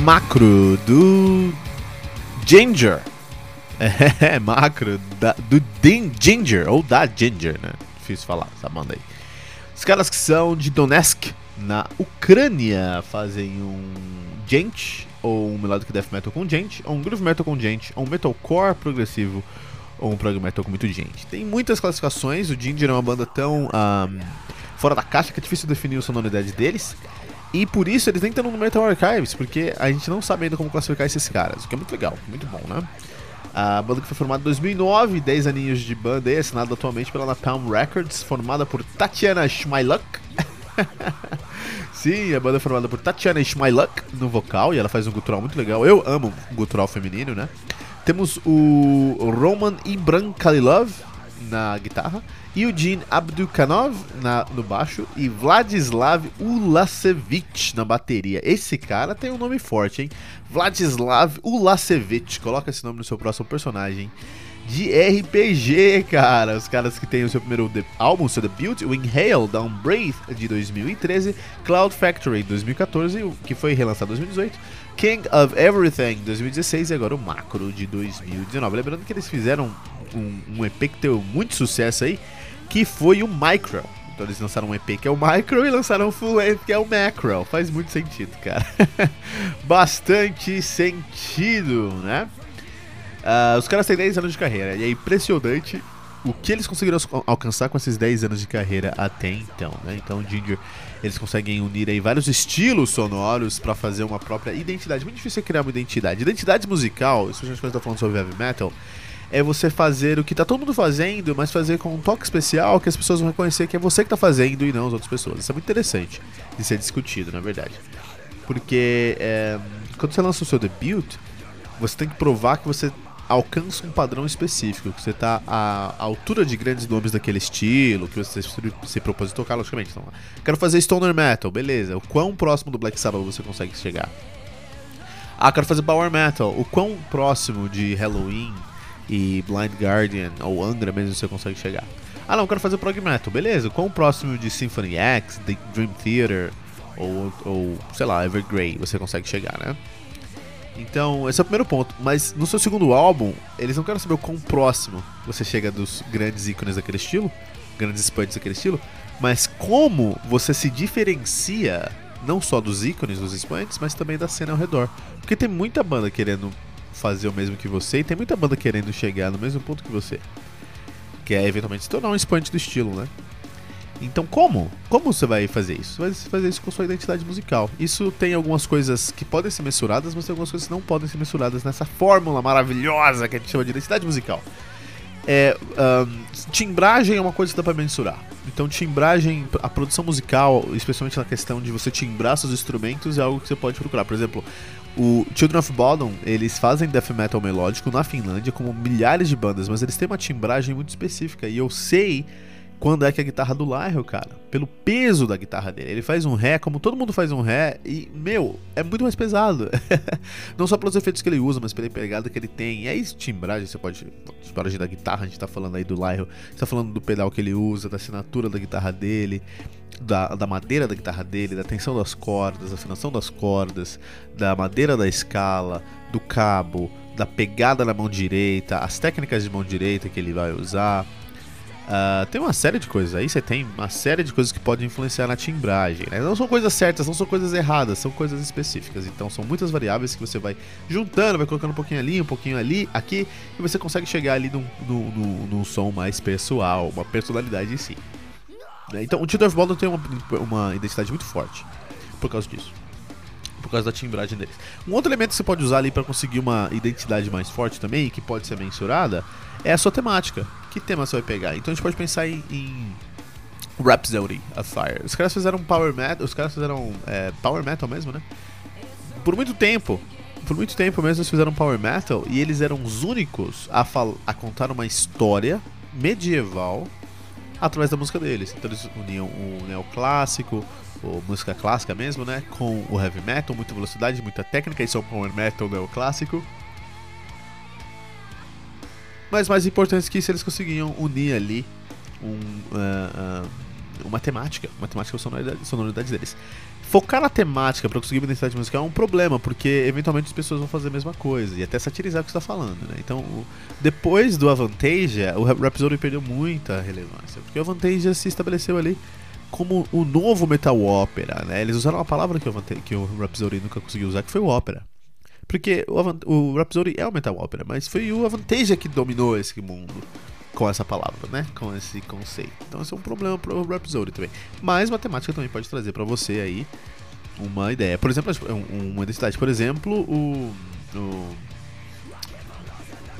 Macro do Ginger. É, macro da, do Din Ginger, ou da Ginger, né? Difícil falar essa banda aí. Os caras que são de Donetsk, na Ucrânia, fazem um gent, ou um melodic death metal com gent, ou um groove metal com gent, ou um metalcore progressivo, ou um prog metal com muito gente. Tem muitas classificações, o Ginger é uma banda tão um, fora da caixa que é difícil definir a sonoridade deles. E por isso eles nem estão no Metal Archives, porque a gente não sabe ainda como classificar esses caras, o que é muito legal, muito bom, né? A banda que foi formada em 2009, 10 aninhos de banda aí, assinada atualmente pela Napalm Records, formada por Tatiana Schmyluk. Sim, a banda é formada por Tatiana Schmyluk no vocal, e ela faz um gutural muito legal. Eu amo gutural feminino, né? Temos o Roman Ibran Kalilov na guitarra, Eugene Abdukhanov na, no baixo e Vladislav Ulasevich na bateria. Esse cara tem um nome forte, hein? Vladislav Ulasevich. Coloca esse nome no seu próximo personagem de RPG, cara. Os caras que têm o seu primeiro álbum, seu debut, o Inhale Down Breath de 2013, Cloud Factory de 2014, que foi relançado em 2018, King of Everything de 2016 e agora o Macro de 2019. Lembrando que eles fizeram um, um EP que teve muito sucesso aí, que foi o Micro. Então eles lançaram um EP que é o Micro e lançaram um Full Length que é o Macro. Faz muito sentido, cara. Bastante sentido, né? Uh, os caras têm 10 anos de carreira e é impressionante o que eles conseguiram alcançar com esses 10 anos de carreira até então, né? Então, Ginger, eles conseguem unir aí vários estilos sonoros para fazer uma própria identidade. Muito difícil é criar uma identidade. Identidade musical, quando a gente tá falando sobre heavy metal, é você fazer o que tá todo mundo fazendo, mas fazer com um toque especial que as pessoas vão reconhecer que é você que tá fazendo e não as outras pessoas. Isso é muito interessante de ser discutido, na verdade. Porque é, quando você lança o seu debut, você tem que provar que você alcança um padrão específico, que você está à altura de grandes nomes daquele estilo, que você se propôs a tocar, logicamente. Então, quero fazer Stoner Metal, beleza. O quão próximo do Black Sabbath você consegue chegar? Ah, quero fazer Power Metal. O quão próximo de Halloween e Blind Guardian ou Angra mesmo você consegue chegar? Ah, não, quero fazer Prog Metal, beleza. O quão próximo de Symphony X, Dream Theater ou, ou sei lá, Evergrey você consegue chegar, né? Então, esse é o primeiro ponto. Mas no seu segundo álbum, eles não querem saber o quão próximo você chega dos grandes ícones daquele estilo, grandes expoentes daquele estilo, mas como você se diferencia não só dos ícones, dos expoentes, mas também da cena ao redor. Porque tem muita banda querendo fazer o mesmo que você e tem muita banda querendo chegar no mesmo ponto que você. Que é eventualmente se tornar um expoente do estilo, né? Então como? Como você vai fazer isso? Você vai fazer isso com sua identidade musical. Isso tem algumas coisas que podem ser mensuradas, mas tem algumas coisas que não podem ser mensuradas nessa fórmula maravilhosa que a gente chama de identidade musical. É, timbragem é uma coisa que dá pra mensurar. Então, timbragem, a produção musical, especialmente na questão de você timbrar seus instrumentos, é algo que você pode procurar. Por exemplo, o Children of Bodom, eles fazem death metal melódico na Finlândia, como milhares de bandas, mas eles têm uma timbragem muito específica. E eu sei quando é que a guitarra do Lyle, cara, pelo peso da guitarra dele, ele faz um ré como todo mundo faz um ré e, meu, é muito mais pesado. Não só pelos efeitos que ele usa, mas pela pegada que ele tem. E aí, timbragem, você pode. Timbragem da guitarra, a gente tá falando aí do Lyle, você tá falando do pedal que ele usa, da assinatura da guitarra dele. Da, da madeira da guitarra dele, da tensão das cordas, da afinação das cordas, da madeira da escala, do cabo, da pegada na mão direita, as técnicas de mão direita que ele vai usar, Uh, tem uma série de coisas aí, você tem uma série de coisas que podem influenciar na timbragem. Né? Não são coisas certas, não são coisas erradas, são coisas específicas. Então são muitas variáveis que você vai juntando, vai colocando um pouquinho ali, um pouquinho ali, aqui, e você consegue chegar ali num, num, num, num som mais pessoal, uma personalidade em si. Né? Então o of Baldwin tem uma, uma identidade muito forte por causa disso por causa da timbragem deles. Um outro elemento que você pode usar ali para conseguir uma identidade mais forte também, que pode ser mensurada, é a sua temática. Que tema você vai pegar? Então a gente pode pensar em, em Rhapsody of Fire. Os caras fizeram power metal, os caras fizeram é, power metal mesmo, né? Por muito tempo, por muito tempo mesmo eles fizeram power metal e eles eram os únicos a, a contar uma história medieval através da música deles. Então eles uniam o neoclássico, ou música clássica mesmo, né, com o heavy metal, muita velocidade, muita técnica, isso é um power metal neoclássico. Mas mais importante que isso, eles conseguiam unir ali um, uh, uh, uma temática, uma temática sonoridade, sonoridade deles. Focar na temática para conseguir uma identidade musical é um problema, porque eventualmente as pessoas vão fazer a mesma coisa e até satirizar o que está falando, né? Então, depois do Avantasia, o Rhapsody perdeu muita relevância, porque o Avantasia se estabeleceu ali como o novo metal ópera, né? Eles usaram uma palavra que que o Rhapsody nunca conseguiu usar, que foi o ópera. Porque o, o Rhapsody é o metal ópera, mas foi o Avantasia que dominou esse mundo com essa palavra, né? Com esse conceito. Então esse é um problema para o Rhapsody também. Mas matemática também pode trazer para você aí uma ideia. Por exemplo, uma identidade. Por exemplo, o... o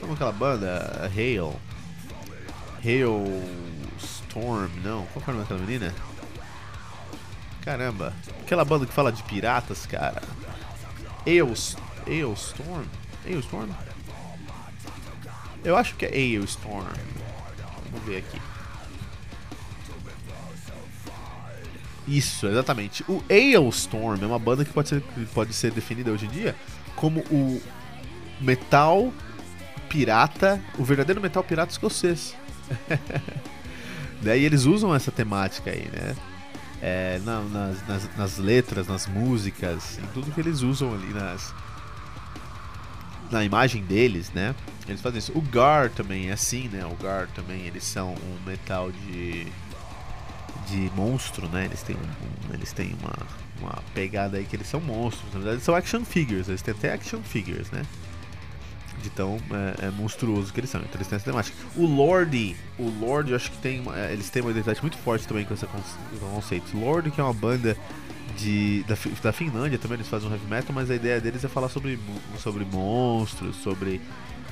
Chama aquela banda? Hail. Hail Storm, não. Qual foi o nome daquela menina? Caramba. Aquela banda que fala de piratas, cara. Eos? Aeostorm? Eu acho que é Aeostorm. Vamos ver aqui. Isso, exatamente. O Aeostorm é uma banda que pode ser, pode ser definida hoje em dia como o metal pirata, o verdadeiro metal pirata escocês. Daí eles usam essa temática aí, né? É, na, nas, nas, nas, letras, nas músicas, em tudo que eles usam ali nas, na imagem deles, né? Eles fazem isso. O Gar também é assim, né? O Gar também, eles são um metal de de monstro, né? Eles têm, um, eles têm uma, uma pegada aí que eles são monstros. Na verdade, são action figures. Eles têm até action figures, né? De tão é, é monstruoso que eles são. Então eles têm essa temática. O Lorde, o Lorde, eu acho que tem uma, eles têm uma identidade muito forte também com esse conceito. Lorde, que é uma banda de, da, da Finlândia também, eles fazem um heavy metal, mas a ideia deles é falar sobre, sobre monstros, sobre.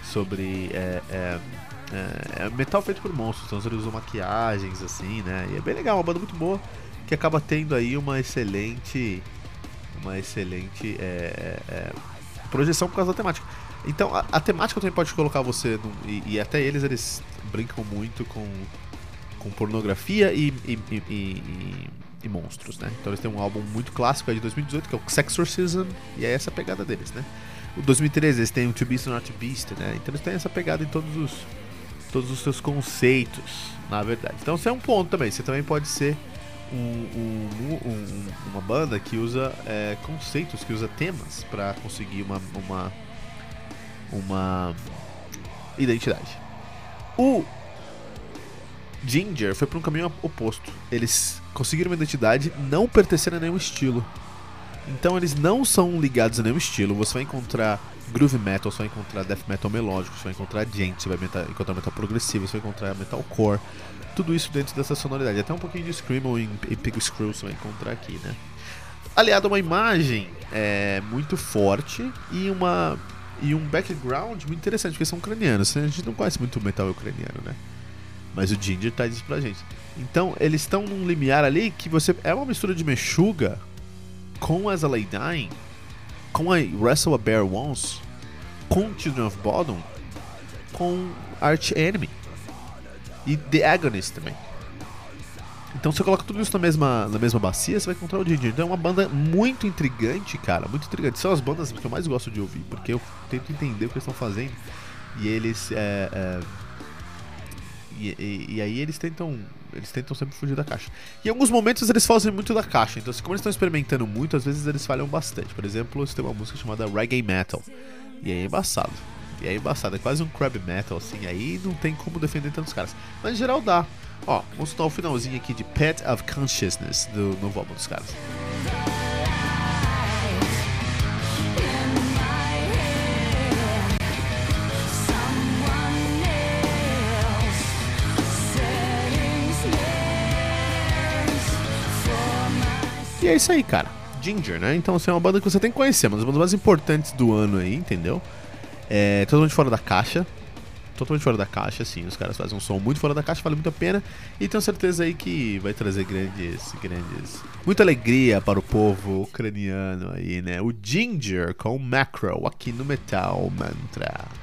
sobre. É, é, é, é metal feito por monstros, então eles usam maquiagens assim, né? E é bem legal, uma banda muito boa que acaba tendo aí uma excelente. Uma excelente é, é, é projeção por causa da temática. Então a, a temática também pode colocar você e, e, até eles eles brincam muito com, com pornografia e, e, e monstros, né? Então eles têm um álbum muito clássico é de 2018 que é o Sexorcism e é essa a pegada deles, né? O 2013 eles têm o To Beast Not to Beast, né? Então eles têm essa pegada em todos os todos os seus conceitos, na verdade. Então isso é um ponto também. Você também pode ser um- um- um- uma banda que usa é, conceitos, que usa temas pra conseguir uma, uma, uma identidade. O Ginger foi para um caminho oposto. Eles conseguiram uma identidade não pertencendo a nenhum estilo. Então eles não são ligados a nenhum estilo. Você vai encontrar groove metal, você vai encontrar death metal melódico, você vai encontrar gente, você vai encontrar metal progressivo, você vai encontrar metalcore. Tudo isso dentro dessa sonoridade. Até um pouquinho de screamo e, e pig screw você vai encontrar aqui, né? Aliado a uma imagem é, muito forte e uma e um background muito interessante, porque são ucranianos. A gente não conhece muito o metal ucraniano, né? Mas o Ginger traz isso pra gente. Então, eles estão num limiar ali que você. É uma mistura de Meshuga com As a Lay Dying, com a Wrestle a Bear Once, com Children of Bodom, com Arch Enemy e The Agonist também. Então você coloca tudo isso na mesma, na mesma bacia, você vai encontrar o Ginger. Então é uma banda muito intrigante, cara. Muito intrigante. São as bandas que eu mais gosto de ouvir, porque eu tento entender o que eles estão fazendo. E eles. É, é, e, e- e aí eles tentam. Eles tentam sempre fugir da caixa. E em alguns momentos eles fazem muito da caixa. Então, assim, como eles estão experimentando muito, às vezes eles falham bastante. Por exemplo, você tem uma música chamada Reggae Metal. E aí é embaçado. E aí é embaçado. É quase um crab metal, assim. Aí não tem como defender tantos caras. Mas em geral dá. Ó, vamos escutar o finalzinho aqui de Pet of Consciousness do novo álbum dos caras. E é isso aí, cara. Ginger, né? Então, assim, é uma banda que você tem que conhecer, uma das bandas mais importantes do ano aí, entendeu? É totalmente fora da caixa. Totalmente fora da caixa, assim. Os caras fazem um som muito fora da caixa, vale muito a pena. E tenho certeza aí que vai trazer grandes, grandes. Muita alegria para o povo ucraniano aí, né? O Ginger com o Macro aqui no Metal Mantra.